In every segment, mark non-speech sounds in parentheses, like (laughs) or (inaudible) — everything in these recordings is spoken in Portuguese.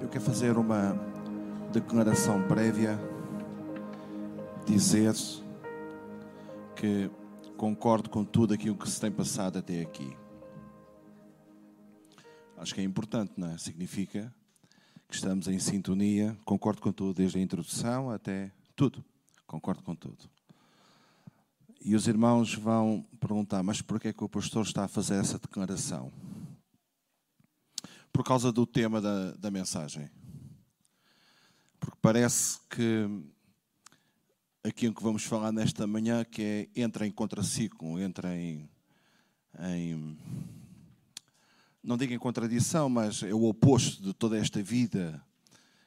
Eu quero fazer uma declaração prévia, dizer que concordo com tudo aquilo que se tem passado até aqui. Acho que é importante, não é? Significa que estamos em sintonia. Concordo com tudo, desde a introdução até tudo. Concordo com tudo. E os irmãos vão perguntar: mas por que é que o pastor está a fazer essa declaração? Por causa do tema da, da mensagem. Porque parece que aquilo que vamos falar nesta manhã, que é entra em contraciclo, entra em, em não digo em contradição, mas é o oposto de toda esta vida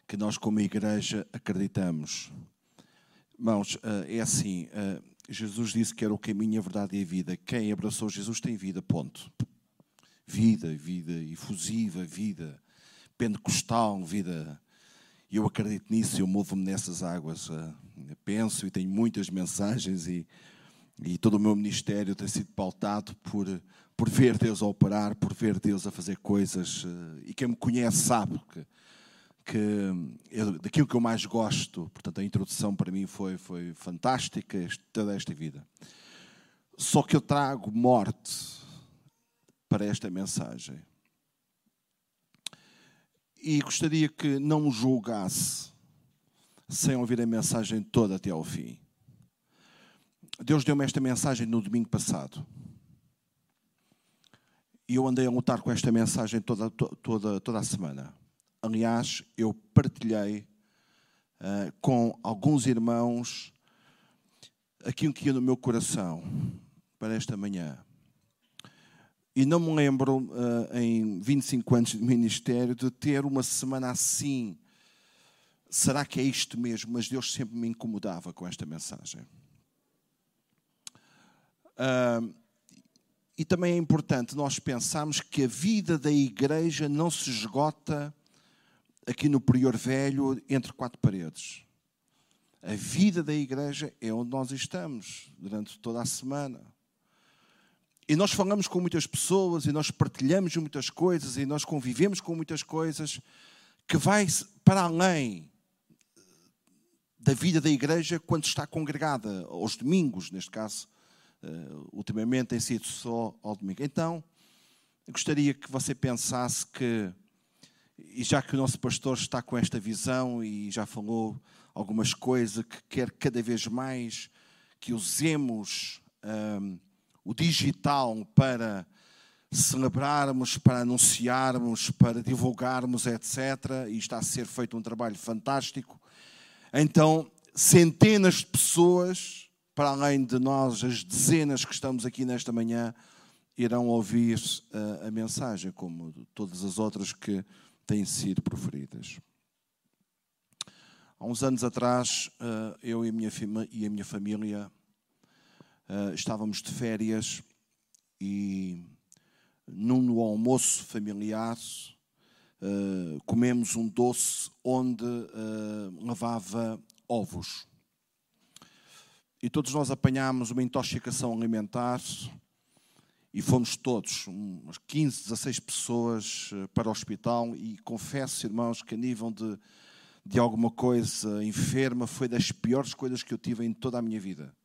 que nós, como igreja, acreditamos. Irmãos, eh, é assim: eh, Jesus disse que era o caminho, a verdade e a vida. Quem abraçou Jesus tem vida, ponto. Vida, vida efusiva, vida pentecostal, vida. Eu acredito nisso, eu movo-me nessas águas. Eh, penso e tenho muitas mensagens e, e todo o meu ministério tem sido pautado por por ver Deus a operar, por ver Deus a fazer coisas. Eh, e quem me conhece sabe que, que eu, daquilo que eu mais gosto, portanto, a introdução para mim foi, foi fantástica, toda esta vida. Só que eu trago morte para esta mensagem. E gostaria que não me julgasse sem ouvir a mensagem toda até ao fim. Deus deu-me esta mensagem no domingo passado. E eu andei a lutar com esta mensagem toda, toda, toda a semana. Aliás, eu partilhei uh, com alguns irmãos aquilo que ia no meu coração para esta manhã. E não me lembro, uh, em 25 anos de ministério, de ter uma semana assim. Será que é isto mesmo? Mas Deus sempre me incomodava com esta mensagem. Uh, e também é importante nós pensarmos que a vida da igreja não se esgota aqui no Prior Velho entre quatro paredes. A vida da igreja é onde nós estamos durante toda a semana. E nós falamos com muitas pessoas e nós partilhamos muitas coisas e nós convivemos com muitas coisas que vai para além da vida da igreja quando está congregada, aos domingos, neste caso, Uh, ultimamente tem sido só ao domingo. Então, gostaria que você pensasse que, e já que o nosso pastor está com esta visão e já falou algumas coisas, que quer cada vez mais que usemos um, o digital para celebrarmos, para anunciarmos, para divulgarmos, etc. E está a ser feito um trabalho fantástico. Então, centenas de pessoas para além de nós, as dezenas que estamos aqui nesta manhã, irão ouvir uh, a mensagem, como todas as outras que têm sido proferidas. Há uns anos atrás, uh, eu e a minha, e a minha família uh, estávamos de férias e num almoço familiar comemos um doce onde levava ovos e todos nós apanhámos uma intoxicação alimentar e fomos todos, umas 15, 16 pessoas para o hospital e confesso, irmãos, que a nível de, de alguma coisa enferma foi das piores coisas que eu tive em toda a minha vida.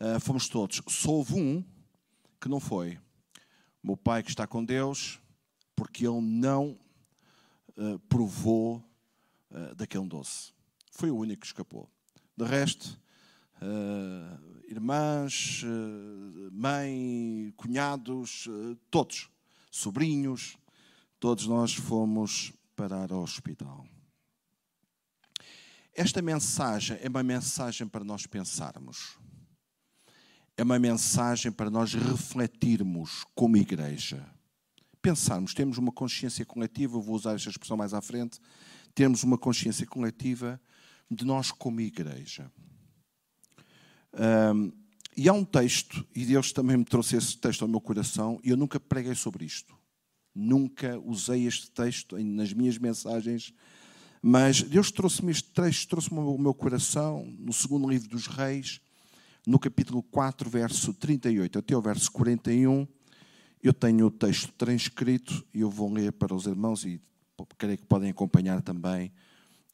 Uh, fomos todos. Só houve um que não foi. O meu pai que está com Deus, porque ele não uh, provou uh, daquele doce. Foi o único que escapou. De resto, irmãs, mãe, cunhados, todos, sobrinhos, todos nós fomos parar ao hospital. Esta mensagem é uma mensagem para nós pensarmos. É uma mensagem para nós refletirmos como igreja. Pensarmos, temos uma consciência coletiva, vou usar esta expressão mais à frente, temos uma consciência coletiva de nós como igreja. Um, e há um texto, e Deus também me trouxe esse texto ao meu coração, e eu nunca preguei sobre isto. Nunca usei este texto nas minhas mensagens, mas Deus trouxe-me este texto, trouxe-me ao meu coração, no segundo livro dos Reis, no capítulo 4, verso 38 até o verso 41. Eu tenho o texto transcrito e eu vou ler para os irmãos e creio que podem acompanhar também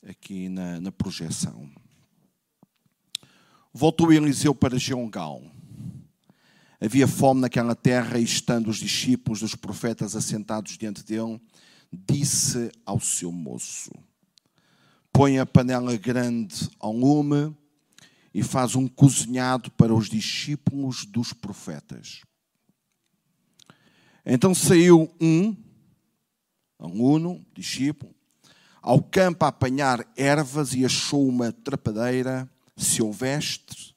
aqui na, na projeção. Voltou Eliseu para Geongal. Havia fome naquela terra e, estando os discípulos dos profetas assentados diante dele, disse ao seu moço: Põe a panela grande ao lume e faz um cozinhado para os discípulos dos profetas. Então saiu um, aluno, discípulo, ao campo a apanhar ervas e achou uma trapadeira silvestre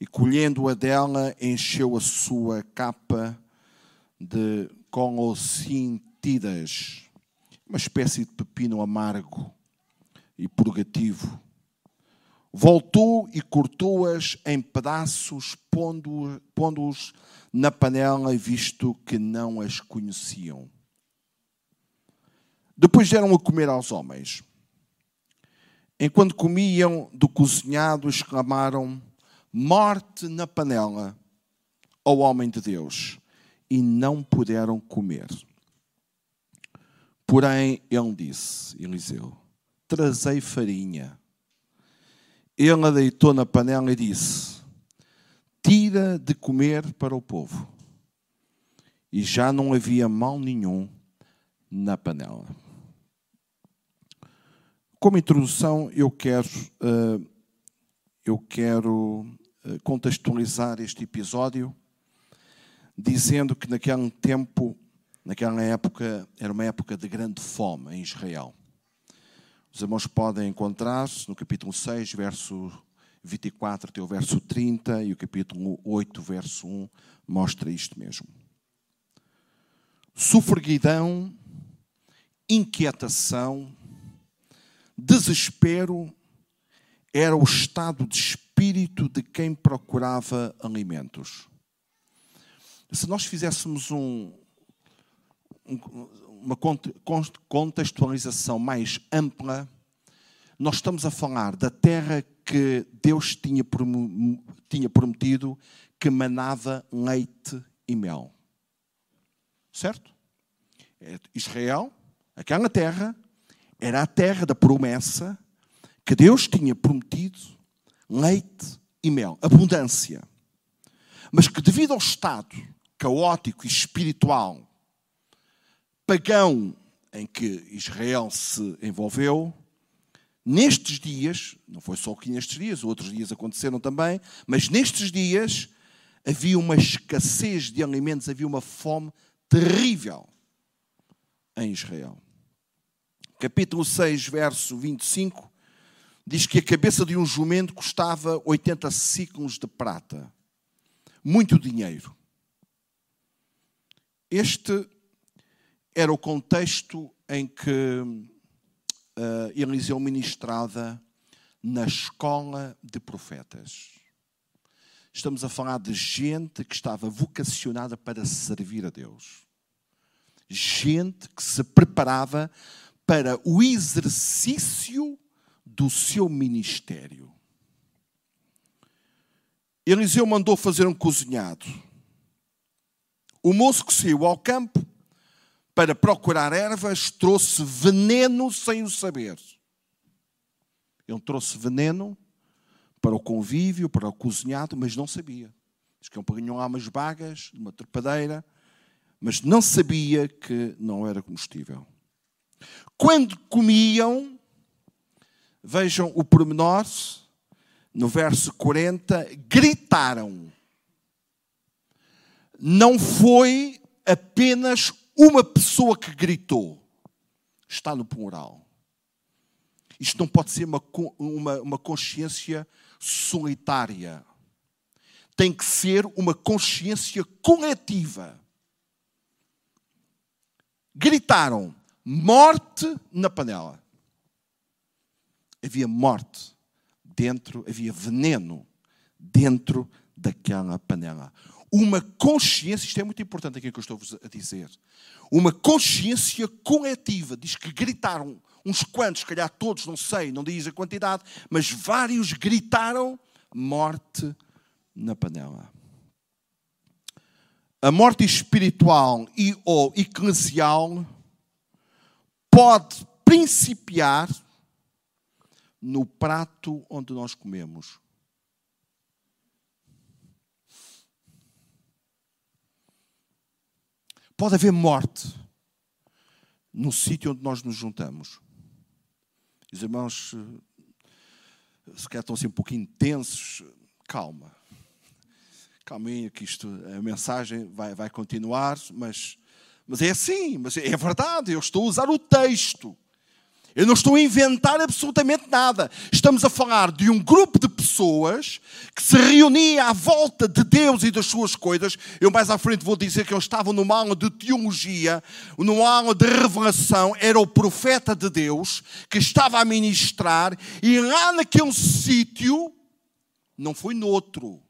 e, colhendo-a dela, encheu a sua capa de colocintidas, uma espécie de pepino amargo e purgativo Voltou e cortou-as em pedaços, pondo-os pondo na panela, visto que não as conheciam. Depois deram a comer aos homens. Enquanto comiam do cozinhado, exclamaram: Morte na panela ao homem de Deus. E não puderam comer. Porém, ele disse, Eliseu: Trazei farinha ele a deitou na panela e disse: Tira de comer para o povo. E já não havia mal nenhum na panela. Como introdução, eu quero, uh, eu quero uh, contextualizar este episódio dizendo que naquele tempo, naquela época, era uma época de grande fome em Israel. Os irmãos podem encontrar no capítulo 6, verso 24 até o verso 30, e o capítulo 8, verso 1, mostra isto mesmo. Sufraguidão, inquietação, desespero era o estado de espírito de quem procurava alimentos. Se nós fizéssemos um, uma contextualização mais ampla, nós estamos a falar da terra que Deus tinha prometido que manava leite e mel. Certo? É, Israel, aquela terra, era a terra da promessa que Deus tinha prometido leite e mel, abundância. Mas que devido ao estado caótico e espiritual pagão em que Israel se envolveu, nestes dias, não foi só que nestes dias, outros dias aconteceram também, mas nestes dias havia uma escassez de alimentos, havia uma fome terrível em Israel. Capítulo 6, verso 25, diz que a cabeça de um jumento custava 80 ciclos de prata. Muito dinheiro. Este era o contexto em que uh, Eliseu ministrava na escola de profetas. Estamos a falar de gente que estava vocacionada para servir a Deus. Gente que se preparava para o exercício do seu ministério. Eliseu mandou fazer um cozinhado. O moço que saiu ao campo para procurar ervas, trouxe veneno sem o saber. Ele trouxe veneno para o convívio, para o cozinhado, mas não sabia. Diz que apanhou lá umas bagas, uma trepadeira, mas não sabia que não era combustível. Quando comiam, vejam o pormenor, no verso 40, gritaram. Não foi apenas uma pessoa que gritou está no plural. Isto não pode ser uma, uma, uma consciência solitária. Tem que ser uma consciência coletiva. Gritaram: morte na panela. Havia morte dentro, havia veneno dentro daquela panela uma consciência, isto é muito importante aqui que eu estou a dizer, uma consciência coletiva. Diz que gritaram uns quantos, se calhar todos, não sei, não diz a quantidade, mas vários gritaram morte na panela. A morte espiritual e ou eclesial pode principiar no prato onde nós comemos. Pode haver morte no sítio onde nós nos juntamos. Os irmãos, se calhar estão assim um pouquinho tensos, calma. Calminha, que isto, a mensagem vai, vai continuar, mas, mas é assim, mas é verdade, eu estou a usar o texto. Eu não estou a inventar absolutamente nada. Estamos a falar de um grupo de pessoas que se reunia à volta de Deus e das suas coisas. Eu mais à frente vou dizer que eles estavam numa aula de teologia, numa aula de revelação. Era o profeta de Deus que estava a ministrar e lá naquele sítio, não foi noutro,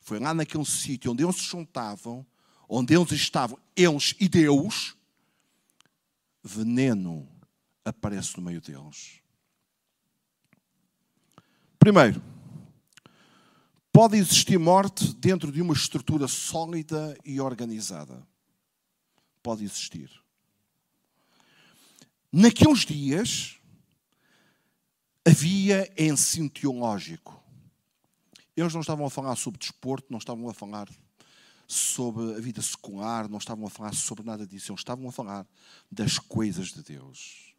foi lá naquele sítio onde eles se juntavam, onde eles estavam, eles e Deus veneno aparece no meio deles. Primeiro, pode existir morte dentro de uma estrutura sólida e organizada. Pode existir. Naqueles dias, havia ensino teológico. Eles não estavam a falar sobre desporto, não estavam a falar sobre a vida secular, não estavam a falar sobre nada disso, eles estavam a falar das coisas de Deus,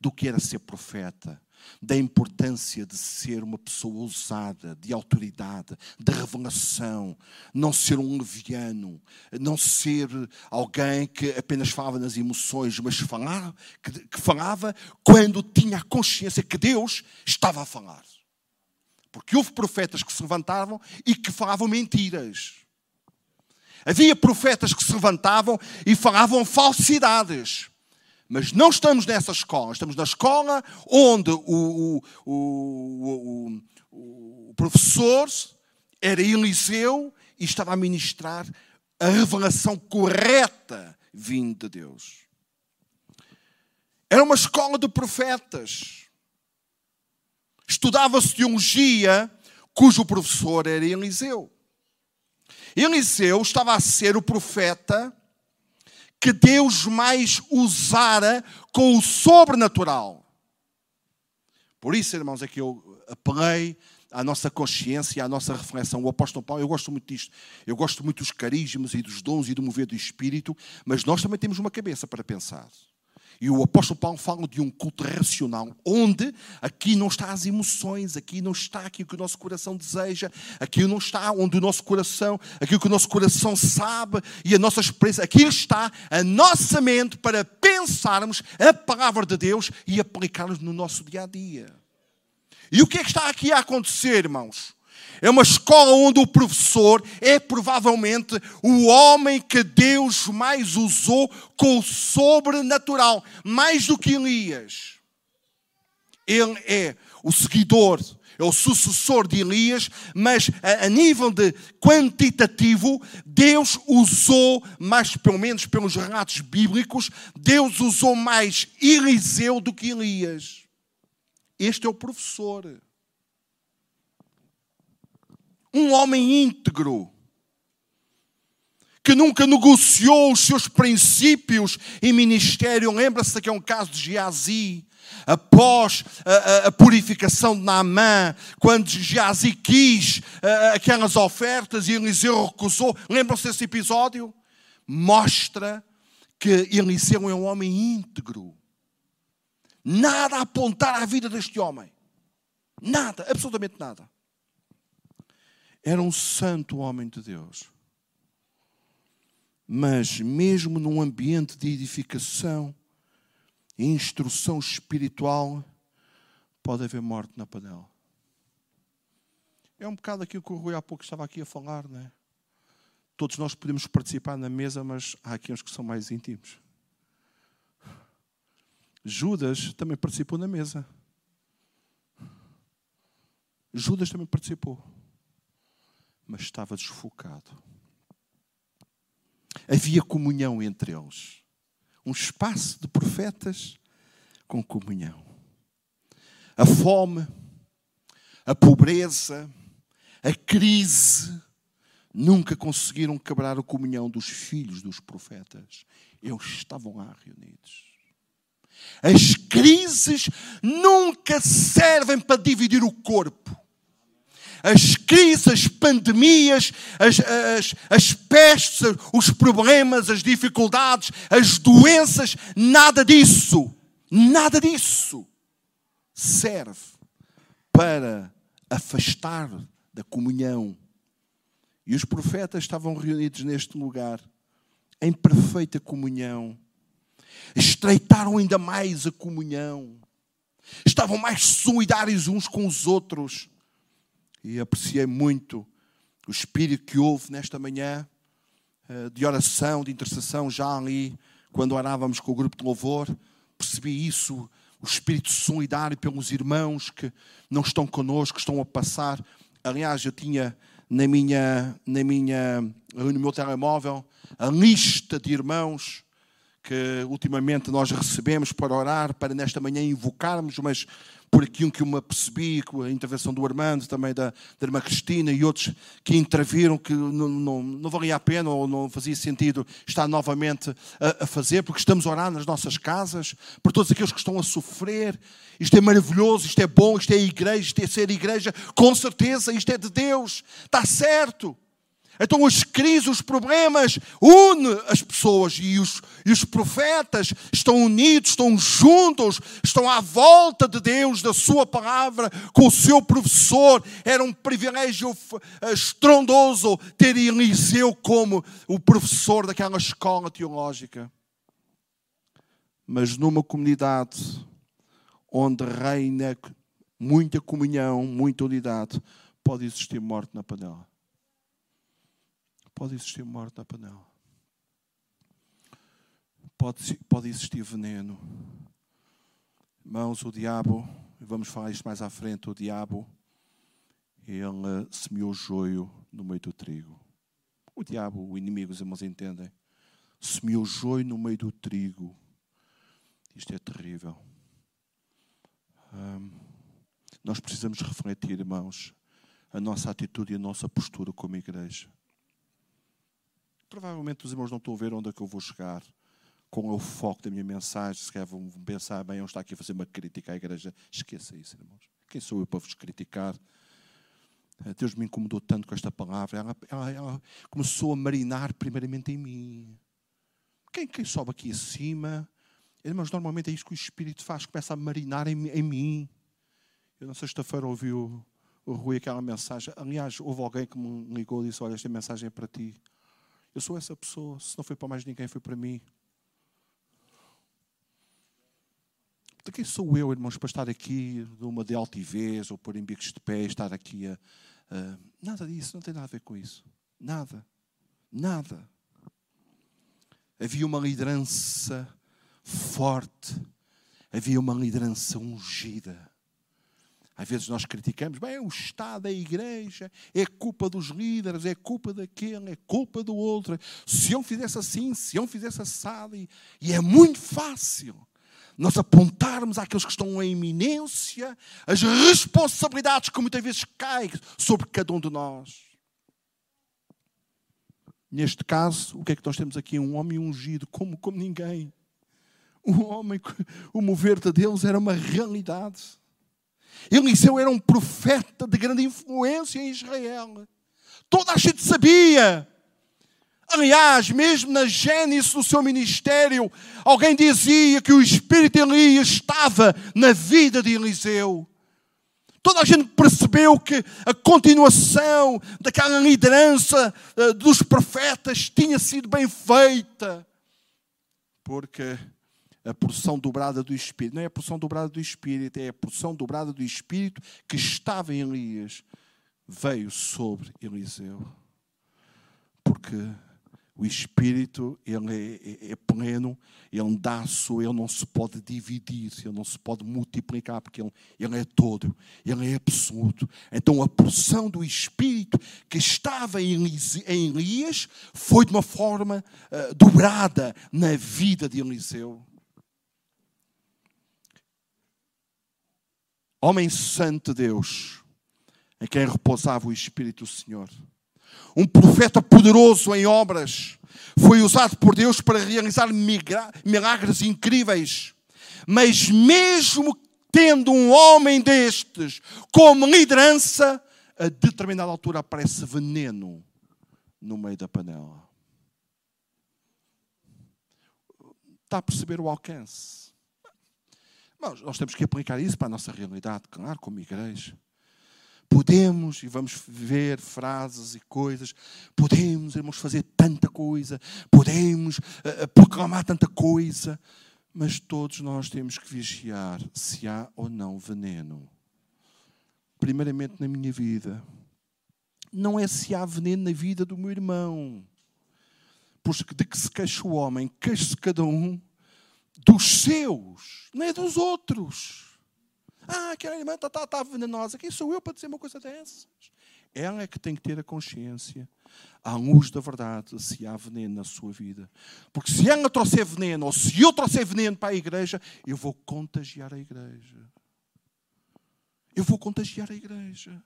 do que era ser profeta, da importância de ser uma pessoa ousada, de autoridade, de revelação, não ser um leviano, não ser alguém que apenas falava nas emoções, mas falava, que, que falava quando tinha a consciência que Deus estava a falar. Porque houve profetas que se levantavam e que falavam mentiras. Havia profetas que se levantavam e falavam falsidades. Mas não estamos nessa escola, estamos na escola onde o, o, o, o professor era Eliseu e estava a ministrar a revelação correta vinda de Deus. Era uma escola de profetas. Estudava-se teologia, cujo professor era Eliseu. Eliseu estava a ser o profeta que Deus mais usara com o sobrenatural. Por isso, irmãos, é que eu apelei à nossa consciência, à nossa reflexão. O apóstolo Paulo, eu gosto muito disto. Eu gosto muito dos carismas e dos dons e do mover do Espírito, mas nós também temos uma cabeça para pensar. E o apóstolo Paulo fala de um culto racional, onde aqui não está as emoções, aqui não está aquilo que o nosso coração deseja, aqui não está onde o nosso coração, aquilo que o nosso coração sabe e a nossa experiência, aqui está a nossa mente para pensarmos a palavra de Deus e aplicá-la no nosso dia a dia. E o que é que está aqui a acontecer, irmãos? É uma escola onde o professor é provavelmente o homem que Deus mais usou com o sobrenatural, mais do que Elias. Ele é o seguidor, é o sucessor de Elias, mas a, a nível de quantitativo, Deus usou, mais pelo menos pelos relatos bíblicos, Deus usou mais Eliseu do que Elias. Este é o professor um homem íntegro, que nunca negociou os seus princípios em ministério. Lembra-se que é um caso de Geazi, após a, a, a, purificação de Naamã, quando Geazi quis a, aquelas ofertas e Eliseu recusou. Lembram-se desse episódio? Mostra que Eliseu é um homem íntegro. Nada a apontar à vida deste homem. Nada, absolutamente nada. Era um santo homem de Deus. Mas, mesmo num ambiente de edificação e instrução espiritual, pode haver morte na panela. É um bocado aquilo que o Rui há pouco estava aqui a falar, não é? Todos nós podemos participar na mesa, mas há aqui uns que são mais íntimos. Judas também participou na mesa. Judas também participou mas estava desfocado. Havia comunhão entre eles. Um espaço de profetas com comunhão. A fome, a pobreza, a crise nunca conseguiram quebrar a comunhão dos filhos dos profetas. Eles estavam lá reunidos. As crises nunca servem para dividir o corpo. As crises, as pandemias, as, as, as pestes, os problemas, as dificuldades, as doenças, nada disso, nada disso serve para afastar da comunhão. E os profetas estavam reunidos neste lugar, em perfeita comunhão. Estreitaram ainda mais a comunhão. Estavam mais solidários uns com os outros. E apreciei muito o espírito que houve nesta manhã eh, de oração, de intercessão, já ali, quando orávamos com o grupo de louvor. Percebi isso o espírito solidário pelos irmãos que não estão connosco, que estão a passar. Aliás, eu tinha na minha, na minha, no meu telemóvel a lista de irmãos que ultimamente nós recebemos para orar, para nesta manhã invocarmos, mas por aquilo que eu me apercebi, com a intervenção do Armando, também da, da irmã Cristina e outros que interviram, que não, não, não valia a pena ou não fazia sentido estar novamente a, a, fazer, porque estamos a orar nas nossas casas, por todos aqueles que estão a sofrer. Isto é maravilhoso, isto é bom, isto é igreja, isto é ser igreja, com certeza, isto é de Deus, está certo. Então as crises, os problemas, une as pessoas e os, e os profetas estão unidos, estão juntos, estão à volta de Deus, da sua palavra, com o seu professor. Era um privilégio estrondoso ter Eliseu como o professor daquela escola teológica. Mas numa comunidade onde reina muita comunhão, muita unidade, pode existir morte na panela pode existir morte na panela. Pode, pode existir veneno. Irmãos, o diabo, vamos falar isto mais à frente, o diabo, ele semeou joio no meio do trigo. O diabo, o inimigo, os irmãos entendem, semeou joio no meio do trigo. Isto é terrível. Hum, nós precisamos refletir, irmãos, a nossa atitude e a nossa postura como igreja. Provavelmente os irmãos não estão a ver onde é que eu vou chegar com o foco da minha mensagem. Se calhar vão pensar, bem, eu estou aqui a fazer uma crítica à igreja. Esqueça isso, irmãos. Quem sou eu para vos criticar? Eh, Deus me incomodou tanto com esta palavra. Ela, ela, ela começou a marinar primeiramente em mim. Quem, quem sobe aqui acima, irmãos, normalmente é isso que o Espírito faz, começa a marinar em, em mim. Eu na sexta-feira ouvi o, o Rui aquela mensagem. Aliás, houve alguém que me ligou e disse: Olha, esta mensagem é para ti. Eu sou essa pessoa. Se não foi para mais ninguém, foi para mim. De quem sou eu, irmãos, para estar aqui numa de altivez ou pôr em bicos de pé, estar aqui a, a. Nada disso, não tem nada a ver com isso. Nada. Nada. Havia uma liderança forte, havia uma liderança ungida. Às vezes nós criticamos, bem, o Estado, a Igreja, é culpa dos líderes, é culpa daquele, é culpa do outro. Se eu fizesse assim, se eu fizesse assado, e, e é muito fácil nós apontarmos àqueles que estão em iminência as responsabilidades que muitas vezes caem sobre cada um de nós. Neste caso, o que é que nós temos aqui? Um homem ungido como, como ninguém. Um homem, o mover de Deus era uma realidade. Eliseu era um profeta de grande influência em Israel. Toda a gente sabia. Aliás, mesmo na gênese do seu ministério, alguém dizia que o espírito de Elias estava na vida de Eliseu. Toda a gente percebeu que a continuação daquela liderança eh, dos profetas tinha sido bem feita. Porque a porção dobrada do Espírito. Não é a porção dobrada do Espírito, é a porção dobrada do Espírito que estava em Elias, veio sobre Eliseu. Porque o Espírito, ele é, é, é pleno, ele dá-se, ele não se pode dividir, ele não se pode multiplicar, porque ele, ele é todo, ele é absoluto. Então a porção do Espírito que estava em Elias foi de uma forma uh, dobrada na vida de Eliseu. Homem santo de Deus, em quem repousava o Espírito do Senhor. um profeta poderoso em obras, foi usado por Deus para realizar milagres incríveis. Mas mesmo tendo um homem destes como liderança, a determinada altura aparece veneno no meio da panela. Está a perceber o alcance? Nós temos que aplicar isso para a nossa realidade, claro, como igreja. Podemos, e vamos ver frases e coisas, podemos, irmãos, fazer tanta coisa, podemos uh, proclamar tanta coisa, mas todos nós temos que vigiar se há ou não veneno. Primeiramente na minha vida. Não é se há veneno na vida do meu irmão. Pois de que se queixa o homem, queixa-se cada um dos seus, não é dos outros. Ah, aquela irmã está tá, tá venenosa. Quem sou eu para dizer uma coisa dessas? Ela é que tem que ter a consciência, à luz da verdade, se há veneno na sua vida. Porque se ela trouxer veneno, ou se eu trouxer veneno para a igreja, eu vou contagiar a igreja. Eu vou contagiar a igreja.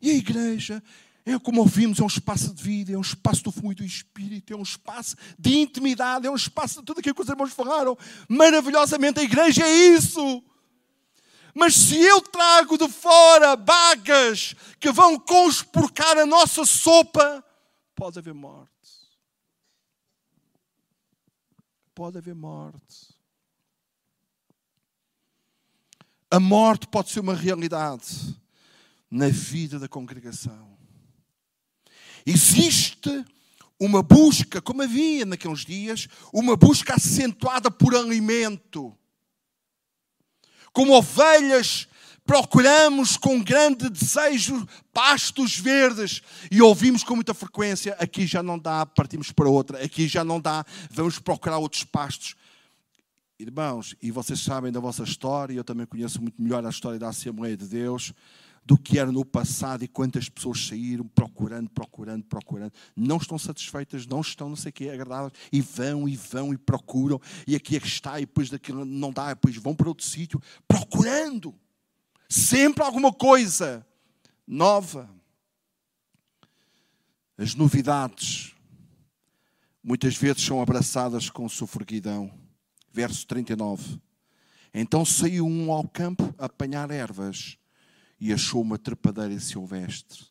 E a igreja é como ouvimos, é um espaço de vida, é um espaço do fluido do Espírito, é um espaço de intimidade, é um espaço de tudo aquilo que os irmãos falaram. Maravilhosamente, a igreja é isso. Mas se eu trago de fora bagas que vão conspurcar a nossa sopa, pode haver morte. Pode haver morte. A morte pode ser uma realidade na vida da congregação. Existe uma busca, como havia naqueles dias, uma busca acentuada por alimento como ovelhas, procuramos com grande desejo pastos verdes e ouvimos com muita frequência: aqui já não dá, partimos para outra, aqui já não dá, vamos procurar outros pastos. Irmãos, e vocês sabem da vossa história, eu também conheço muito melhor a história da Assembleia de Deus do que era no passado e quantas pessoas saíram procurando, procurando, procurando. Não estão satisfeitas, não estão, não sei o quê, agradáveis, e vão, e vão, e procuram, e aqui é que está, e depois daquilo não dá, e depois vão para outro sítio, procurando. Sempre alguma coisa nova. As novidades muitas vezes são abraçadas com sofreguidão. Verso 39. Então saiu um ao campo a apanhar ervas e achou uma trepadeira silvestre.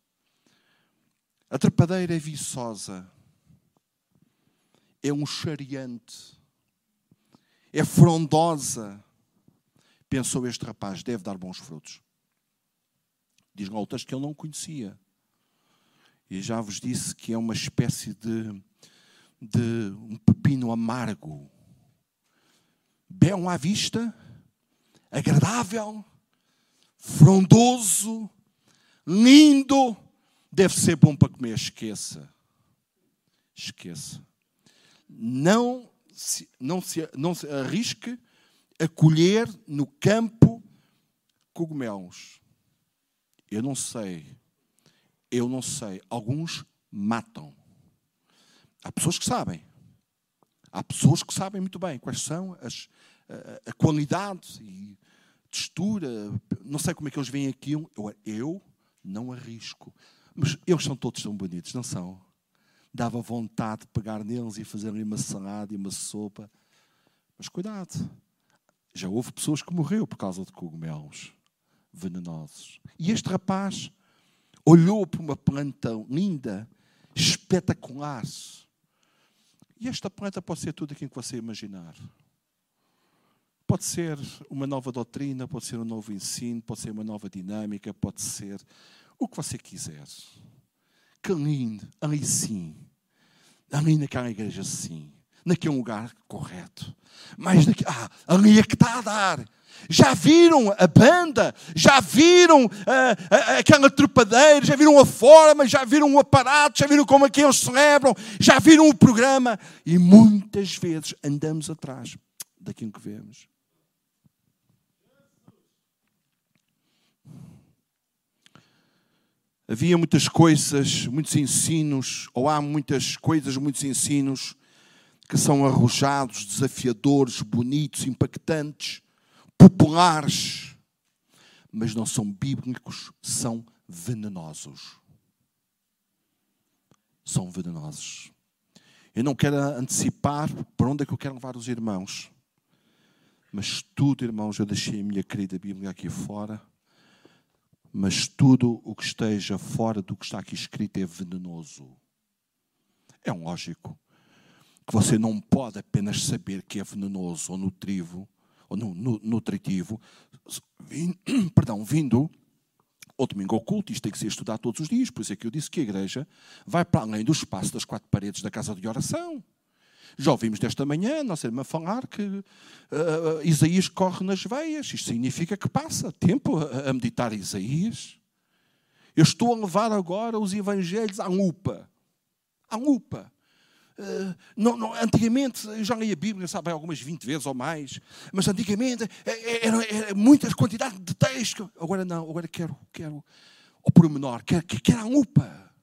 A trepadeira é viçosa, é um chariante, é frondosa. Pensou este rapaz, deve dar bons frutos. Diz lá que ele não conhecia. E já vos disse que é uma espécie de, de um pepino amargo. Belo à vista, agradável, frondoso, lindo, deve ser bom para comer. Esqueça. Esqueça. Não se, não se, não se arrisque a colher no campo cogumelos. Eu não sei. Eu não sei. Alguns matam. Há pessoas que sabem. Há pessoas que sabem muito bem quais são as, a, a qualidade e textura, não sei como é que eles veem aquilo. Eu, eu não arrisco. Mas eles são todos tão bonitos, não são? Dava vontade de pegar neles e fazer-lhe uma salada e uma sopa. Mas cuidado, já houve pessoas que morreram por causa de cogumelos venenosos. E este rapaz olhou para uma planta linda, espetacular. E esta planta pode ser tudo aquilo que você imaginar. Pode ser uma nova doutrina, pode ser um novo ensino, pode ser uma nova dinâmica, pode ser o que você quiser. Que lindo, ali sim. Ali naquela igreja sim. Naquele lugar correto. Mas daqui, ah, ali é que está a dar. Já viram a banda? Já viram ah, ah, aquela trepadeira? Já viram a forma? Já viram o aparato? Já viram como é que eles celebram? Já viram o programa? E muitas vezes andamos atrás daquilo que vemos. Havia muitas coisas, muitos ensinos, ou há muitas coisas, muitos ensinos que são arrojados, desafiadores, bonitos, impactantes, populares, mas não são bíblicos, são venenosos. são venenosos. Eu não quero antecipar para onde é que eu quero levar os irmãos. Mas tudo, irmãos, eu deixei a minha querida Bíblia aqui fora. Mas tudo o que esteja fora do que está aqui escrito é venenoso. É um lógico que você não pode apenas saber que é venenoso ou nutrivo, ou nutritivo, vindo, (clears throat) perdão, vindo ao domingo oculto, isto tem que ser estudado todos os dias, por isso é que eu disse que a igreja vai para além do espaço das quatro paredes da casa de oração. Já ouvimos desta manhã, nossa irmã falar que uh, Isaías corre nas veias. Isto significa que passa tempo a, a meditar Isaías. Eu estou a levar agora os evangelhos à lupa. À lupa. Uh, não, não, antigamente, eu já li a Bíblia, sabe, algumas 20 vezes ou mais, mas antigamente era, era muitas quantidades de texto. Agora não, agora quero, quero o pormenor, quero, quero a lupa.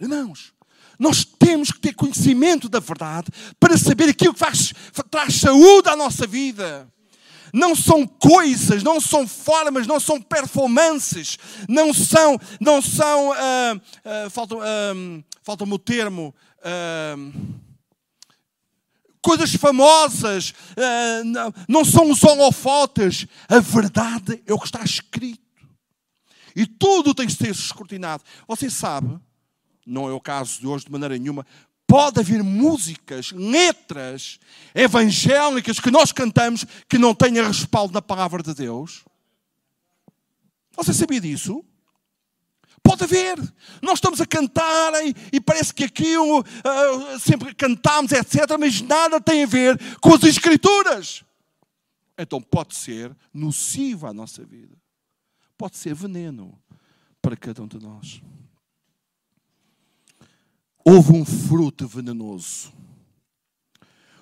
Irmãos, nós temos que ter conhecimento da verdade para saber aquilo que faz, traz saúde à nossa vida. Não são coisas, não são formas, não são performances, não são, não são, uh, uh, falta, uh, falta-me o termo, coisas famosas, não, não são os holofotes. A verdade é o que está escrito. E tudo tem que ser escrutinado. Você sabe não é o caso de hoje de maneira nenhuma, pode haver músicas, letras evangélicas que nós cantamos que não tenham respaldo na palavra de Deus? Você sabia disso? Pode haver. Nós estamos a cantar e, e parece que aquilo uh, sempre cantamos, etc., mas nada tem a ver com as Escrituras. Então pode ser nocivo à nossa vida. Pode ser veneno para cada um de nós houve um fruto venenoso.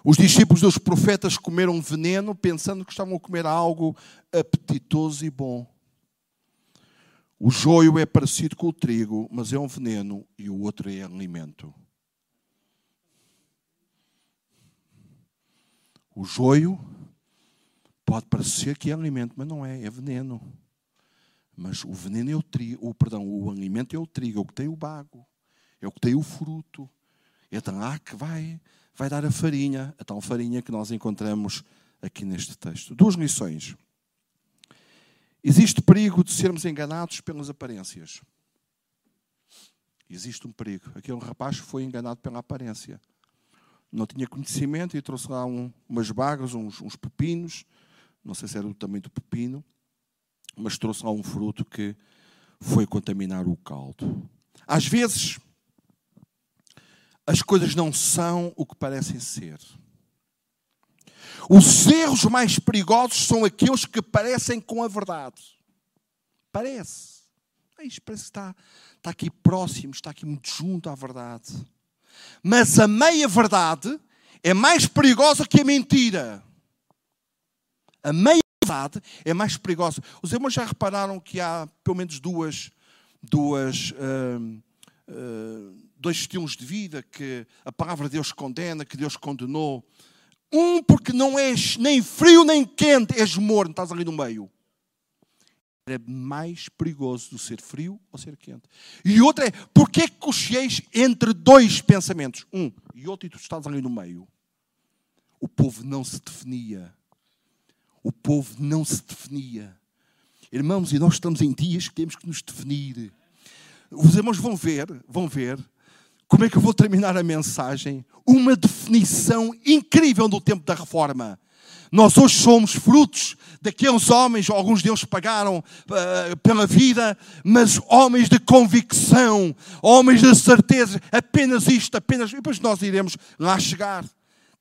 Os discípulos dos profetas comeram veneno pensando que estavam a comer algo apetitoso e bom. O joio é parecido com o trigo, mas é um veneno e o outro é alimento. O joio pode parecer que é alimento, mas não é, é veneno. Mas o veneno é o trigo, o, perdão, o alimento é o trigo, é o que tem o bago é o que tem o fruto. É de lá que vai, vai dar a farinha, a tal farinha que nós encontramos aqui neste texto. Duas lições. Existe perigo de sermos enganados pelas aparências. Existe um perigo. Aquele rapaz foi enganado pela aparência. Não tinha conhecimento e trouxe lá um, umas bagas, uns, uns pepinos. Não sei se era o tamanho do pepino, mas trouxe lá um fruto que foi contaminar o caldo. Às vezes, as coisas não são o que parecem ser. Os erros mais perigosos são aqueles que parecem com a verdade. Parece. Isto parece que está, está aqui próximo, está aqui muito junto à verdade. Mas a meia-verdade é mais perigosa que a mentira. A meia-verdade é mais perigosa. Os irmãos já repararam que há pelo menos duas, duas uh, uh, dois estilos de vida que a palavra de Deus condena, que Deus condenou. Um, porque não és nem frio nem quente, és morno, estás ali no meio. É mais perigoso do ser frio ou ser quente. E outro é, porque é que cocheis entre dois pensamentos? Um e outro, e tu estás ali no meio. O povo não se definia. O povo não se definia. Irmãos, e nós estamos em dias que temos que nos definir. Os irmãos vão ver, vão ver como é que eu vou terminar a mensagem? Uma definição incrível do tempo da reforma. Nós hoje somos frutos daqueles homens, alguns deles pagaram uh, pela vida, mas homens de convicção, homens de certeza, apenas isto, apenas. E depois nós iremos lá chegar.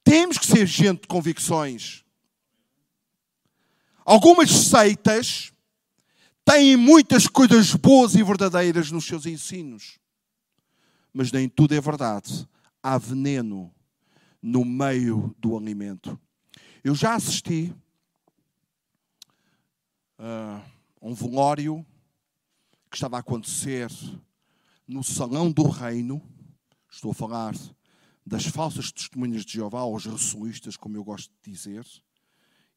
Temos que ser gente de convicções. Algumas seitas têm muitas coisas boas e verdadeiras nos seus ensinos mas nem tudo é verdade. Há veneno no meio do alimento. Eu já assisti a um velório que estava a acontecer no Salão do Reino. Estou a falar das falsas testemunhas de Jeová, ou os ressulistas, como eu gosto de dizer.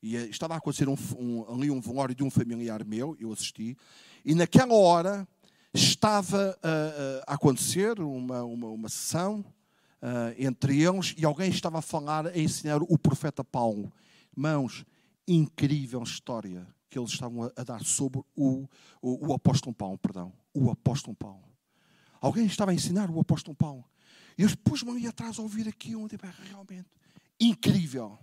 E eh, estava a acontecer um, um, ali um velório de um familiar meu, eu assisti, e naquela hora estava a, a acontecer uma, uma, uma sessão uh, entre eles e alguém estava a falar, a ensinar o profeta Paulo. Irmãos, incrível história que eles estavam a, a dar sobre o, o, o, apóstolo Paulo, perdão, o apóstolo Paulo. Alguém estava a ensinar o apóstolo Paulo. E eu depois me ia atrás a ouvir aquilo, tipo, é realmente incrível.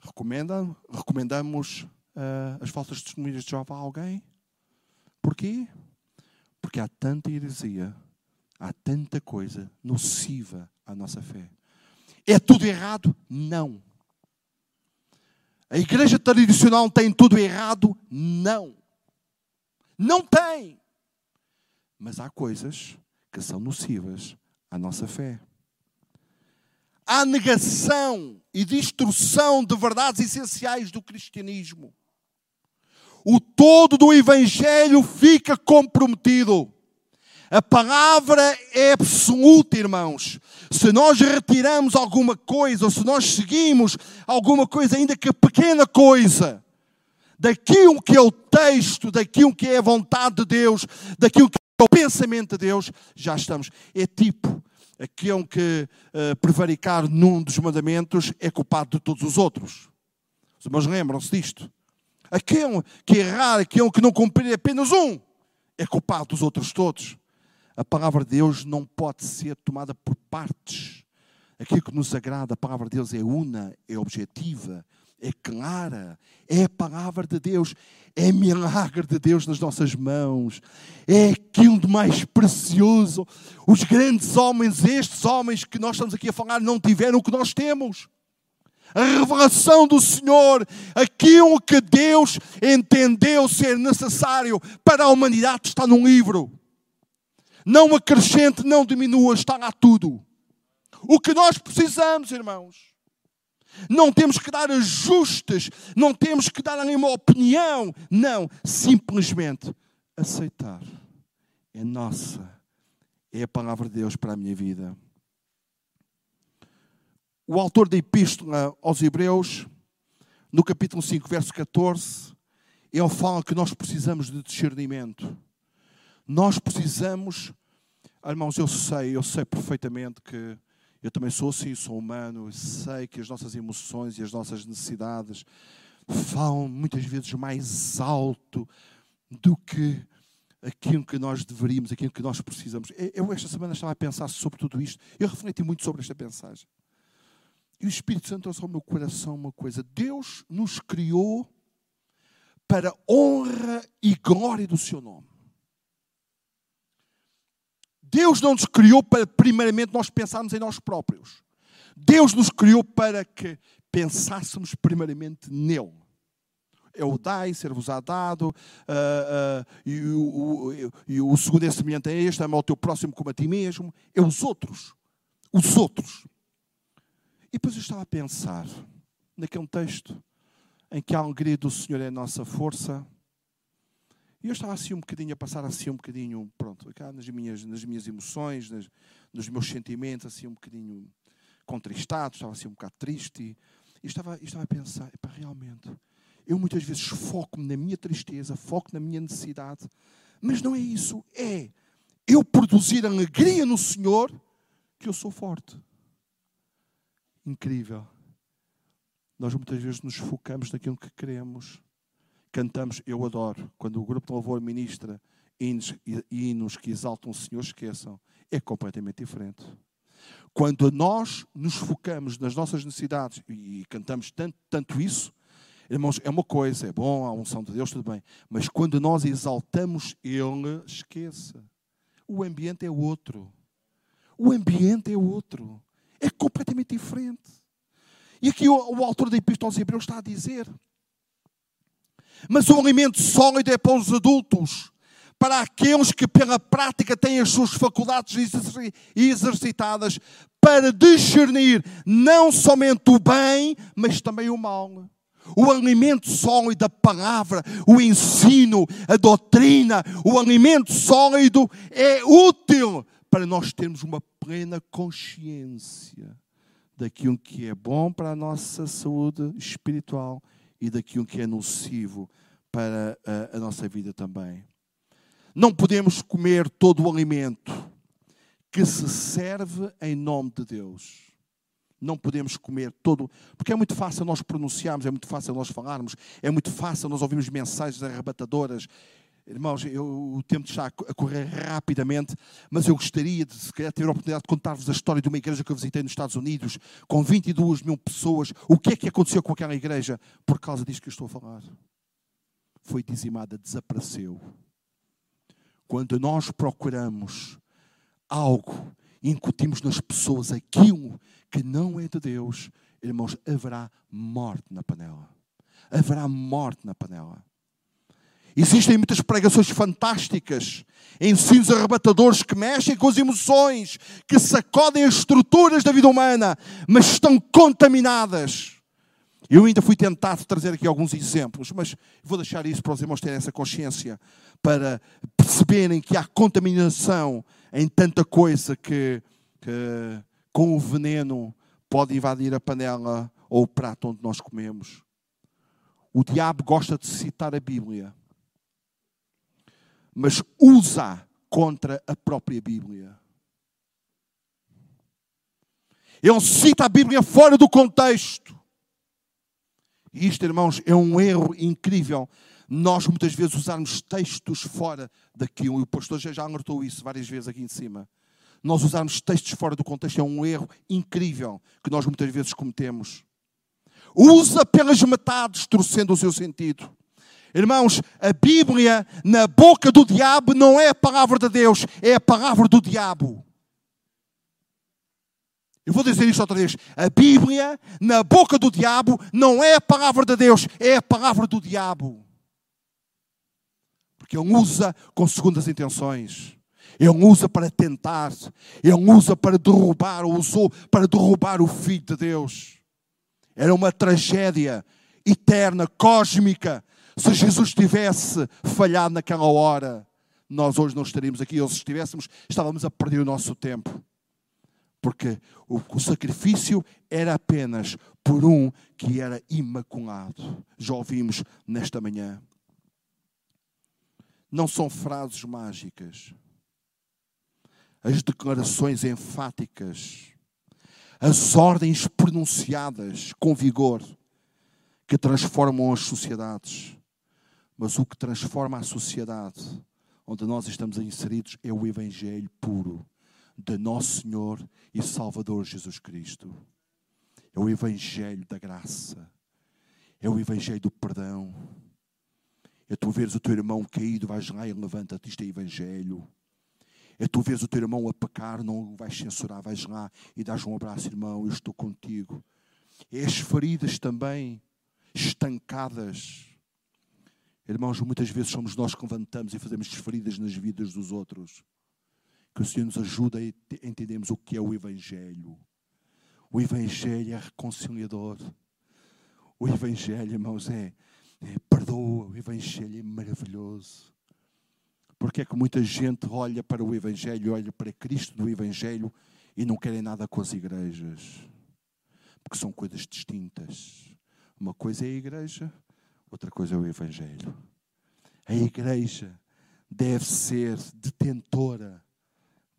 Recomenda, recomendamos uh, as falsas testemunhas de Jeová a alguém? Porquê? Porque há tanta heresia, há tanta coisa nociva à nossa fé. É tudo errado? Não. A igreja tradicional tem tudo errado? Não. Não tem. Mas há coisas que são nocivas à nossa fé. Há negação e destruição de verdades essenciais do cristianismo o todo do Evangelho fica comprometido. A palavra é absoluta, irmãos. Se nós retiramos alguma coisa, ou se nós seguimos alguma coisa, ainda que pequena coisa, daquilo que é o texto, daquilo que é a vontade de Deus, daquilo que é o pensamento de Deus, já estamos. É tipo aquele que uh, prevaricar num dos mandamentos é culpado de todos os outros. Os irmãos lembram-se disto? Aquele que errar, aquele que não cumprir apenas um, é culpado dos outros todos. A palavra de Deus não pode ser tomada por partes. Aquilo que nos agrada, a palavra de Deus é una, é objetiva, é clara, é a palavra de Deus, é milagre de Deus nas nossas mãos, é aquilo de mais precioso. Os grandes homens, estes homens que nós estamos aqui a falar, não tiveram o que nós temos a revelação do Senhor, aquilo que Deus entendeu ser necessário para a humanidade está num livro. Não acrescente, não diminua, está lá tudo. O que nós precisamos, irmãos, não temos que dar ajustes, não temos que dar nenhuma opinião, não, simplesmente aceitar. É nossa, é a palavra de Deus para a minha vida o autor da Epístola aos Hebreus, no capítulo 5, verso 14, ele fala que nós precisamos de discernimento. Nós precisamos, irmãos, eu sei, eu sei perfeitamente que eu também sou assim, sou humano, sei que as nossas emoções e as nossas necessidades falam muitas vezes mais alto do que aquilo que nós deveríamos, aquilo que nós precisamos. Eu esta semana estava a pensar sobre tudo isto. Eu refleti muito sobre esta mensagem. E o Espírito Santo trouxe ao meu coração uma coisa: Deus nos criou para honra e glória do seu nome. Deus não nos criou para, primeiramente, nós pensarmos em nós próprios. Deus nos criou para que pensássemos primeiramente nele. É o dai, ser-vos-á dado, uh, uh, e, o, o, e, o, segundo é semelhante a este, ama o teu próximo como a ti mesmo. É os outros. Os outros. E depois eu estava a pensar naquele texto em que a alegria do Senhor é a nossa força. E eu estava assim um bocadinho a passar assim um bocadinho, pronto, cá nas minhas, nas minhas emoções, nas, nos meus sentimentos, assim um bocadinho contristado, estava assim um bocado triste. E, e estava, e estava a pensar, epá, realmente, eu muitas vezes foco-me na minha tristeza, foco na minha necessidade, mas não é isso, é eu produzir alegria no Senhor que eu sou forte incrível. Nós muitas vezes nos focamos naquilo que queremos. Cantamos, eu adoro. Quando o grupo de louvor ministra hinos, hinos que exaltam o Senhor, esqueçam. É completamente diferente. Quando nós nos focamos nas nossas necessidades e cantamos tanto, tanto isso, irmãos, é uma coisa, é bom, a unção de Deus, tudo bem. Mas quando nós exaltamos Ele, esqueça. O ambiente é outro. O ambiente é outro é completamente diferente. E aqui o, o autor da Epístola aos Hebreus está a dizer: Mas o alimento sólido é para os adultos, para aqueles que pela prática têm as suas faculdades exercitadas para discernir não somente o bem, mas também o mal. O alimento sólido da palavra, o ensino, a doutrina, o alimento sólido é útil para nós termos uma plena consciência daquilo que é bom para a nossa saúde espiritual e daquilo que é nocivo para a, a nossa vida também. não podemos comer todo o alimento que se serve em nome de Deus. Não podemos comer todo, porque é muito fácil nós pronunciarmos, é muito fácil nós falarmos, é muito fácil nós ouvirmos mensagens arrebatadoras. Irmãos, eu, o tempo está a correr rapidamente, mas eu gostaria de se calhar, ter a oportunidade de contar-vos a história de uma igreja que eu visitei nos Estados Unidos, com 22 mil pessoas. O que é que aconteceu com aquela igreja por causa disto que eu estou a falar? Foi dizimada, desapareceu. Quando nós procuramos algo, incutimos nas pessoas aquilo que não é de Deus, irmãos, haverá morte na panela. Haverá morte na panela. Existem muitas pregações fantásticas, ensinos arrebatadores que mexem com as emoções, que sacodem as estruturas da vida humana, mas estão contaminadas. Eu ainda fui tentado trazer aqui alguns exemplos, mas vou deixar isso para os irmãos terem essa consciência, para perceberem que há contaminação em tanta coisa que, que com o veneno pode invadir a panela ou o prato onde nós comemos. O diabo gosta de citar a Bíblia, mas usa contra a própria Bíblia. Ele cita a Bíblia fora do contexto. E isto, irmãos, é um erro incrível. Nós muitas vezes usarmos textos fora daquilo, e o pastor já alertou isso várias vezes aqui em cima nós usarmos textos fora do contexto é um erro incrível que nós muitas vezes cometemos. Usa pelas metades, torcendo o seu sentido. Irmãos, a Bíblia na boca do diabo não é a palavra de Deus, é a palavra do diabo. Eu vou dizer isto outra vez. A Bíblia na boca do diabo não é a palavra de Deus, é a palavra do diabo. Porque ele usa com segundas intenções. Ele usa para tentar, ele usa para derrubar, ou usou para derrubar o Filho de Deus. Era uma tragédia eterna, cósmica. Se Jesus tivesse falhado naquela hora, nós hoje não estaríamos aqui, ou se estivéssemos, estávamos a perder o nosso tempo. Porque o, o sacrifício era apenas por um que era imaculado. Já ouvimos nesta manhã. Não são frases mágicas as declarações enfáticas, as ordens pronunciadas com vigor que transformam as sociedades. Mas o que transforma a sociedade onde nós estamos inseridos é o Evangelho puro de Nosso Senhor e Salvador Jesus Cristo. É o Evangelho da graça. É o Evangelho do perdão. É tu veres o teu irmão caído, vais lá e levanta-te. Isto é Evangelho. É tu vês o teu irmão a pecar, não o vais censurar, vais lá e dás um abraço, irmão, eu estou contigo. É as feridas também estancadas. Irmãos, muitas vezes somos nós que levantamos e fazemos feridas nas vidas dos outros. Que o Senhor nos ajude a entendermos o que é o Evangelho. O Evangelho é reconciliador. O Evangelho, irmãos, é, é perdoa. O Evangelho é maravilhoso. Porque é que muita gente olha para o Evangelho, olha para Cristo do Evangelho e não querem nada com as igrejas? Porque são coisas distintas. Uma coisa é a igreja, outra coisa é o Evangelho. A igreja deve ser detentora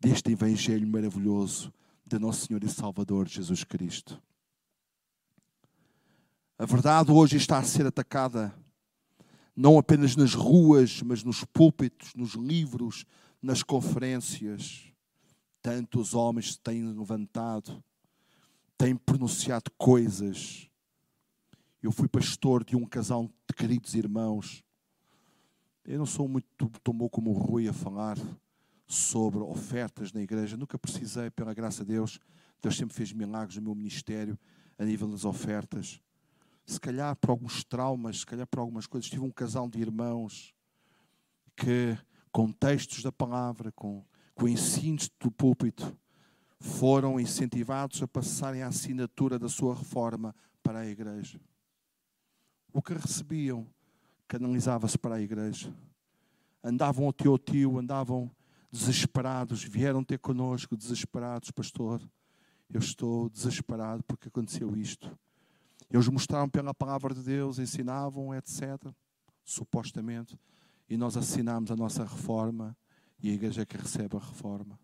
deste Evangelho maravilhoso de Nosso Senhor e Salvador Jesus Cristo. A verdade hoje está a ser atacada não apenas nas ruas, mas nos púlpitos, nos livros, nas conferências. Tantos homens se têm levantado, têm pronunciado coisas. Eu fui pastor de um casal de queridos irmãos. Eu não sou muito tão bom como o Rui a falar sobre ofertas na igreja. Nunca precisei, pela graça de Deus. Deus sempre fez milagres no meu ministério a nível das ofertas se calhar por alguns traumas, se calhar por algumas coisas. Tive um casal de irmãos que, com textos da palavra, com, com ensinos do púlpito, foram incentivados a passarem a assinatura da sua reforma para a igreja. O que recebiam canalizava-se para a igreja. Andavam ao tio tio, andavam desesperados, vieram ter connosco desesperados, pastor. Eu estou desesperado porque aconteceu isto. Eles mostravam pela palavra de Deus, ensinavam, etc. Supostamente. e nós assinamos a nossa reforma e a igreja que recebe a reforma.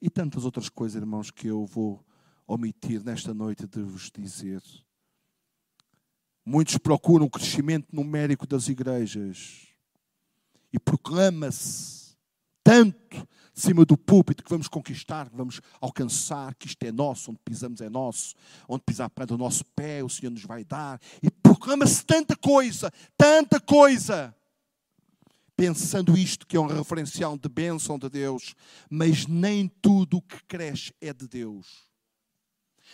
E tantas outras coisas, irmãos, que eu vou omitir nesta noite de vos dizer. Muitos procuram o crescimento numérico das igrejas e proclama-se tanto cima do púlpito que vamos conquistar, que vamos alcançar, que isto é nosso, onde pisamos é nosso, onde pisar para o nosso pé, o Senhor nos vai dar. E proclama-se tanta coisa, tanta coisa pensando isto que é um referencial de bênção de Deus, mas nem tudo o que cresce é de Deus.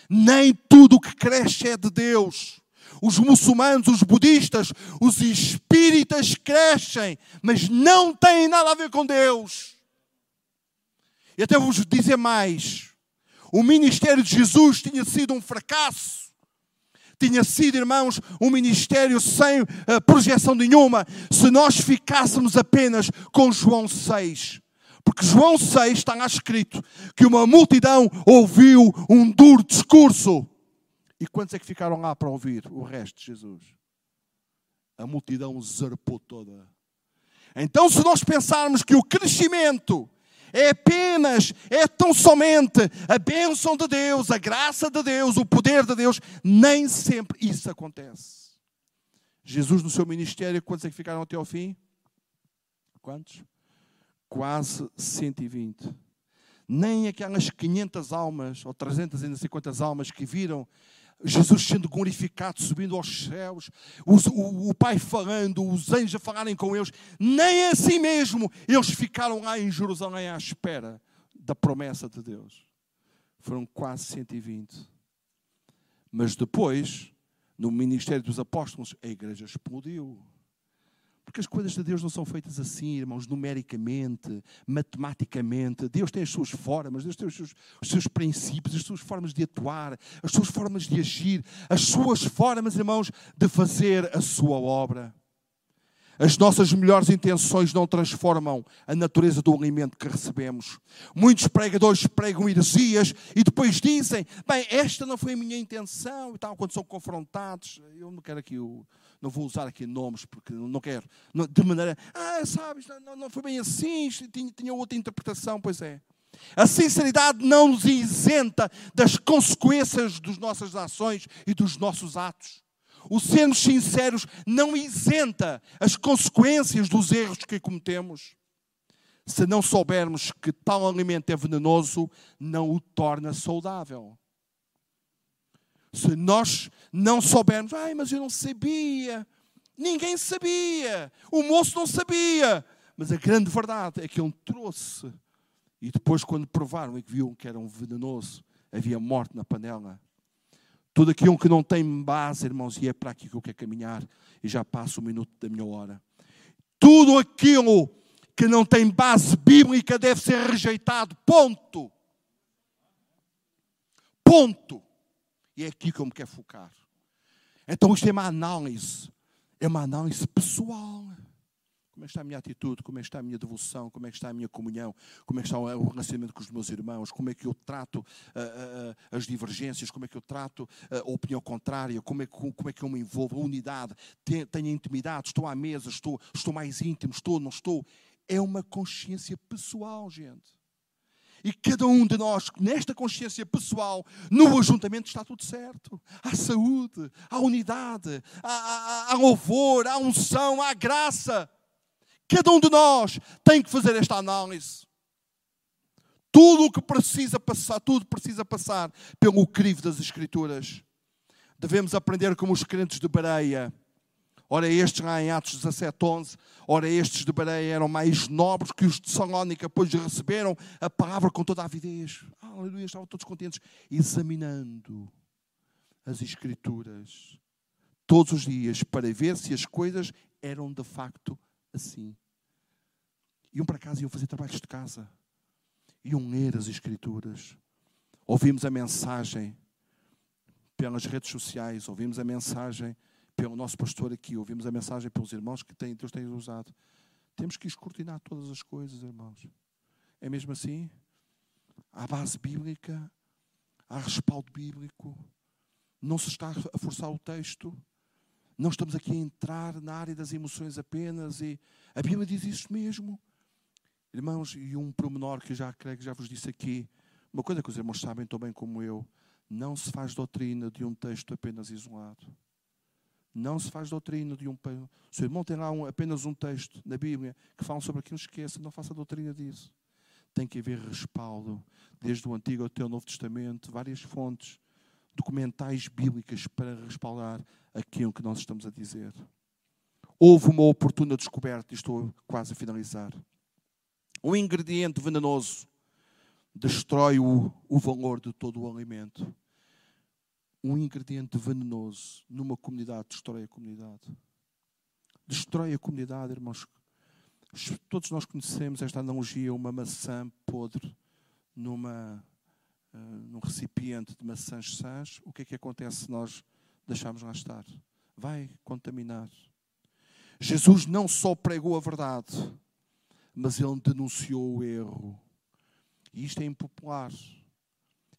Nem tudo o que cresce é de Deus. Os muçulmanos, os budistas, os espíritas crescem, mas não têm nada a ver com Deus. E até vos dizer mais: o ministério de Jesus tinha sido um fracasso tinha sido, irmãos, um ministério sem uh, projeção nenhuma, se nós ficássemos apenas com João 6. Porque João 6 está lá escrito que uma multidão ouviu um duro discurso. E quantos é que ficaram lá para ouvir o resto de Jesus? A multidão zarpou toda. Então, se nós pensarmos que o crescimento é apenas, é tão somente a bênção de Deus, a graça de Deus, o poder de Deus. Nem sempre isso acontece. Jesus, no seu ministério, quantos é que ficaram até ao fim? Quantos? Quase 120. Nem aquelas 500 almas, ou 350 almas que viram Jesus sendo glorificado, subindo aos céus, os, o, o, Pai falando, os anjos a falarem com eles, nem assim mesmo eles ficaram lá em Jerusalém à espera da promessa de Deus. Foram quase 120. Mas depois, no ministério dos apóstolos, a igreja explodiu. Porque as coisas de Deus não são feitas assim, irmãos, numericamente, matematicamente. Deus tem as suas formas, Deus tem os seus, os seus, princípios, as suas formas de atuar, as suas formas de agir, as suas formas, irmãos, de fazer a sua obra. As nossas melhores intenções não transformam a natureza do alimento que recebemos. Muitos pregadores pregam heresias e depois dizem: Bem, esta não foi a minha intenção, e tal, quando são confrontados. Eu não quero aqui o não vou usar aqui nomes porque não quero, de maneira, ah, sabes, não, não foi bem assim, tinha, tinha outra interpretação, pois é. A sinceridade não nos isenta das consequências das nossas ações e dos nossos atos. O sermos sinceros não isenta as consequências dos erros que cometemos. Se não soubermos que tal alimento é venenoso, não o torna saudável. Se nós não soubermos, ai, mas eu não sabia, ninguém sabia, o moço não sabia, mas a grande verdade é que ele trouxe. E depois, quando provaram e que que era um venenoso, havia morte na panela. Tudo aquilo que não tem base, irmãos, e é para aqui que eu quero caminhar, e já passo o minuto da minha hora. Tudo aquilo que não tem base bíblica deve ser rejeitado. Ponto. Ponto. É aqui que eu me quero focar. Então isto é uma análise. É uma análise pessoal. Como é que está a minha atitude? Como é que está a minha devoção? Como é que está a minha comunhão? Como é que está o relacionamento com os meus irmãos? Como é que eu trato uh, uh, as divergências? Como é que eu trato uh, a opinião contrária? Como é, que, como é que eu me envolvo? A unidade? Tenho, tenho intimidade? Estou à mesa? Estou, estou mais íntimo? Estou? Não estou? É uma consciência pessoal, gente. E cada um de nós, nesta consciência pessoal, no ajuntamento está tudo certo. Há saúde, há unidade, há, há, há louvor, há unção, há graça. Cada um de nós tem que fazer esta análise. Tudo o que precisa passar, tudo precisa passar pelo crivo das Escrituras. Devemos aprender como os crentes de Bareia Ora, estes lá em Atos 17, 11, ora, estes de Bereia eram mais nobres que os de Salónica, pois receberam a palavra com toda a avidez. Aleluia, estavam todos contentes, examinando as Escrituras todos os dias para ver se as coisas eram de facto assim. Iam para casa, iam fazer trabalhos de casa, iam ler as Escrituras. Ouvimos a mensagem pelas redes sociais, ouvimos a mensagem pelo nosso pastor aqui, ouvimos a mensagem pelos irmãos que tem, Deus tem usado. Temos que escrutinar todas as coisas, irmãos. É mesmo assim? Há base bíblica, há respaldo bíblico, não se está a forçar o texto, Não estamos aqui a entrar na área das emoções apenas e a Bíblia diz isso mesmo. Irmãos, e um promenor que já creio que já vos disse aqui, uma coisa que os irmãos sabem tão bem como eu, não se faz doutrina de um texto apenas isolado. Não se faz doutrina de um. Se o irmão tem lá um, apenas um texto na Bíblia que fala sobre aquilo, esqueça, não faça doutrina disso. Tem que haver respaldo, desde o Antigo até o Novo Testamento, várias fontes documentais bíblicas para respaldar aquilo que nós estamos a dizer. Houve uma oportuna descoberta, e estou quase a finalizar. Um ingrediente venenoso destrói o, o valor de todo o alimento. Um ingrediente venenoso numa comunidade destrói a comunidade. Destrói a comunidade, irmãos. Todos nós conhecemos esta analogia, uma maçã podre numa uh, num recipiente de maçãs sãs, o que é que acontece se nós deixarmos lá estar? Vai contaminar. Jesus não só pregou a verdade, mas ele denunciou o erro. E isto é impopular.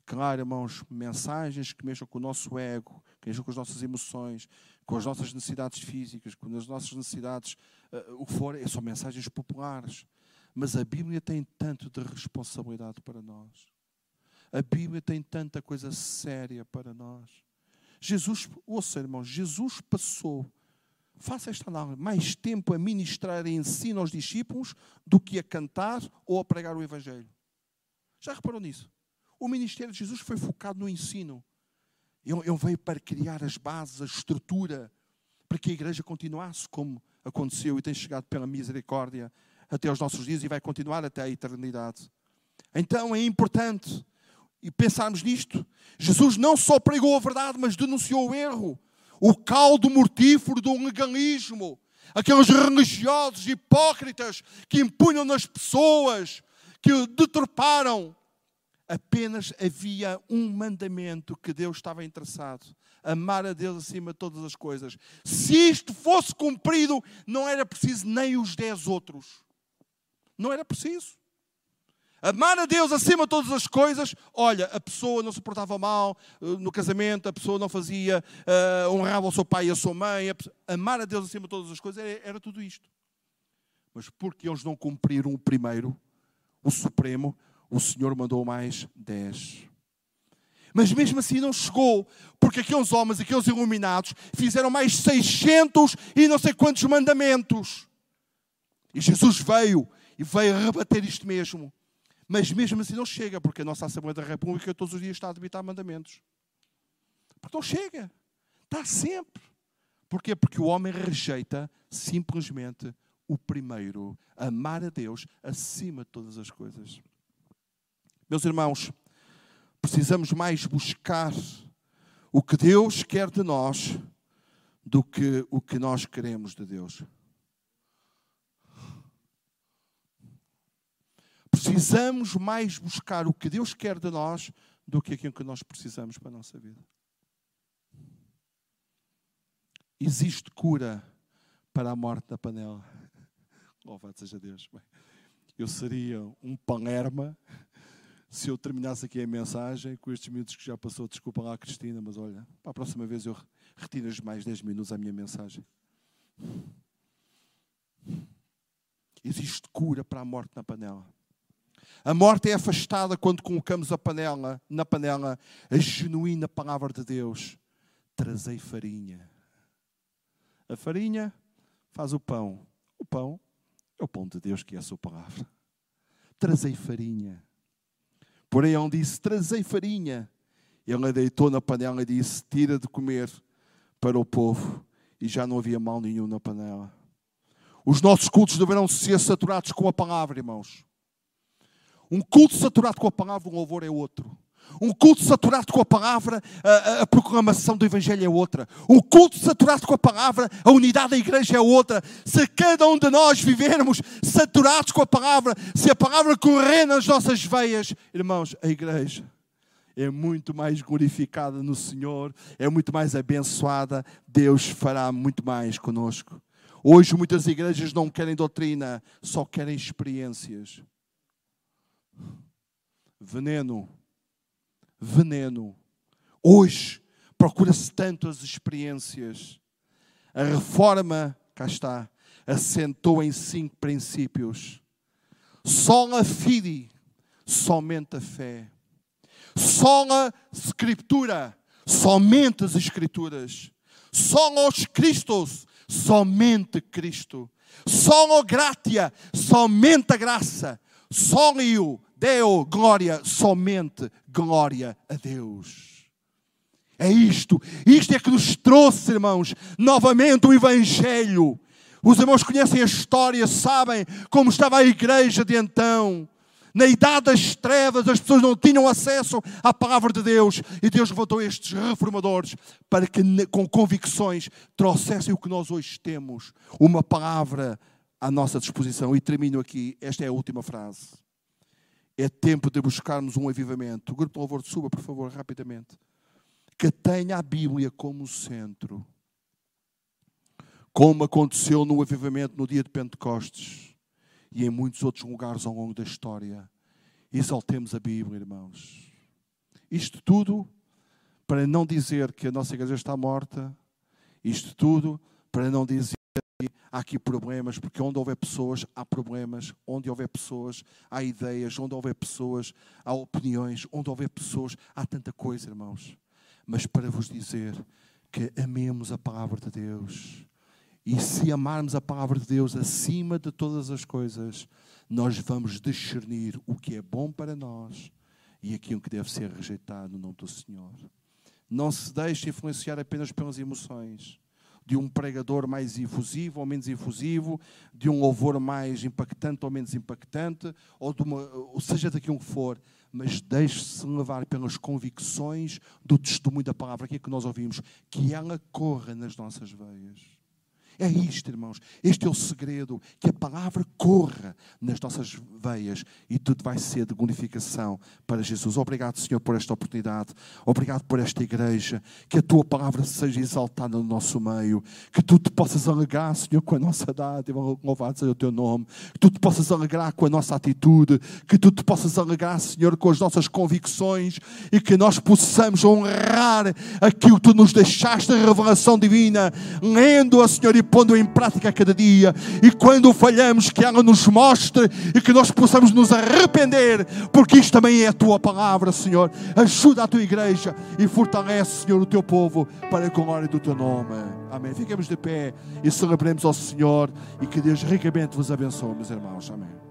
Claro, irmãos, mensagens que mexam com o nosso ego, que mexam com as nossas emoções, com as nossas necessidades físicas, com as nossas necessidades, uh, o que for, são mensagens populares. Mas a Bíblia tem tanto de responsabilidade para nós. A Bíblia tem tanta coisa séria para nós. Jesus, ouça irmãos, Jesus passou, faça esta análise, mais tempo a ministrar e ensino aos discípulos do que a cantar ou a pregar o Evangelho. Já reparou nisso? O ministério de Jesus foi focado no ensino. Ele, veio para criar as bases, a estrutura, para que a igreja continuasse como aconteceu e tem chegado pela misericórdia até aos nossos dias e vai continuar até a eternidade. Então é importante e pensarmos nisto, Jesus não só pregou a verdade, mas denunciou o erro, o caldo mortífero do legalismo, aqueles religiosos hipócritas que impunham nas pessoas, que deturparam. Apenas havia um mandamento que Deus estava interessado: amar a Deus acima de todas as coisas. Se isto fosse cumprido, não era preciso nem os dez outros. Não era preciso. Amar a Deus acima de todas as coisas. Olha, a pessoa não se portava mal eh, no casamento, a pessoa não fazia, uh, honrava o seu pai e a sua mãe. A pessoa, amar a Deus acima de todas as coisas era, era tudo isto. Mas porque eles não cumpriram o primeiro, o supremo, o Senhor mandou mais dez. Mas mesmo assim não chegou, porque aqueles homens, aqueles iluminados, fizeram mais 600 e não sei quantos mandamentos. E Jesus veio e veio rebater isto mesmo. Mas mesmo assim não chega, porque a nossa Assembleia da República todos os dias está a debitar mandamentos. Porque não chega. Está sempre. Porquê? Porque o homem rejeita simplesmente o primeiro, amar a Deus acima de todas as coisas. Meus irmãos, precisamos mais buscar o que Deus quer de nós do que o que nós queremos de Deus. precisamos mais buscar o que Deus quer de nós do que aquilo que nós precisamos para a nossa vida. Existe cura para a morte da panela. (laughs) Louvado seja Deus. Eu seria um palerma se eu terminasse aqui a mensagem com estes minutos que já passou. Desculpa lá, Cristina, mas olha, para a próxima vez eu retiro mais 10 minutos à minha mensagem. Existe cura para a morte na panela. A morte é afastada quando colocamos a panela, na panela a genuína palavra de Deus. Trazei farinha. A farinha faz o pão. O pão é o pão de Deus que é a sua palavra. Trazei farinha. Porém, onde disse: Trazei farinha. Ele a deitou na panela e disse: Tira de comer para o povo. E já não havia mal nenhum na panela. Os nossos cultos deverão ser saturados com a palavra, irmãos. Um culto saturado com a palavra, um louvor é outro. Um culto saturado com a palavra, a, a, proclamação do Evangelho é outra. Um culto saturado com a palavra, a unidade da igreja é outra. Se cada um de nós vivermos saturados com a palavra, se a palavra correr nas nossas veias, irmãos, a igreja é muito mais glorificada no Senhor, é muito mais abençoada. Deus fará muito mais conosco. Hoje muitas igrejas não querem doutrina, só querem experiências. Veneno. Veneno. Hoje procura-se tanto as experiências. A reforma, cá está, assentou em cinco princípios. Sola fide, somente a fé. Sola escritura, somente as escrituras. Solo os Cristos, somente Cristo. Solo gratia, somente a graça. Solio Deo, glória, somente glória a Deus. É isto, isto é que nos trouxe, irmãos, novamente o Evangelho. Os irmãos conhecem a história, sabem como estava a igreja de então. Na idade das trevas, as pessoas não tinham acesso à palavra de Deus. E Deus levantou estes reformadores para que, com convicções, trouxessem o que nós hoje temos: uma palavra à nossa disposição. E termino aqui. Esta é a última frase. É tempo de buscarmos um avivamento. O grupo de louvor suba, por favor, rapidamente. Que tenha a Bíblia como centro. Como aconteceu no avivamento no dia de Pentecostes e em muitos outros lugares ao longo da história. Exaltemos a Bíblia, irmãos. Isto tudo para não dizer que a nossa igreja está morta, isto tudo para não dizer há aqui problemas, porque onde houver pessoas, há problemas, onde houver pessoas, há ideias, onde houver pessoas, há opiniões, onde houver pessoas, há tanta coisa, irmãos. Mas para vos dizer que amemos a palavra de Deus, e se amarmos a palavra de Deus acima de todas as coisas, nós vamos discernir o que é bom para nós e aquilo que deve ser rejeitado no nome do Senhor. Não se deixe influenciar apenas pelas emoções de um pregador mais infusivo ou menos infusivo, de um louvor mais impactante ou menos impactante, ou, uma, ou seja daquilo que for, mas deixe-se levar pelas convicções do testemunho da palavra, aqui que nós ouvimos, que ela corra nas nossas veias. É isto, irmãos. Este é o segredo. Que a palavra corra nas nossas veias e tudo vai ser de glorificação para Jesus. Obrigado, Senhor, por esta oportunidade. Obrigado por esta igreja. Que a tua palavra seja exaltada no nosso meio. Que tu te possas alegrar, Senhor, com a nossa dádiva. Louvado seja o teu nome. Que tu te possas alegrar com a nossa atitude. Que tu te possas alegrar, Senhor, com as nossas convicções. E que nós possamos honrar aquilo que tu nos deixaste, a revelação divina. Lendo-a, Senhor, pondo em prática cada dia. E quando falhamos, que ela nos mostre e que nós possamos nos arrepender, porque isto também é a tua palavra, Senhor. Ajuda a tua igreja e fortalece, Senhor, o teu povo para a glória do teu nome. Amém. Fiquemos de pé e celebremos ao Senhor e que Deus ricamente vos abençoe, meus irmãos. Amém.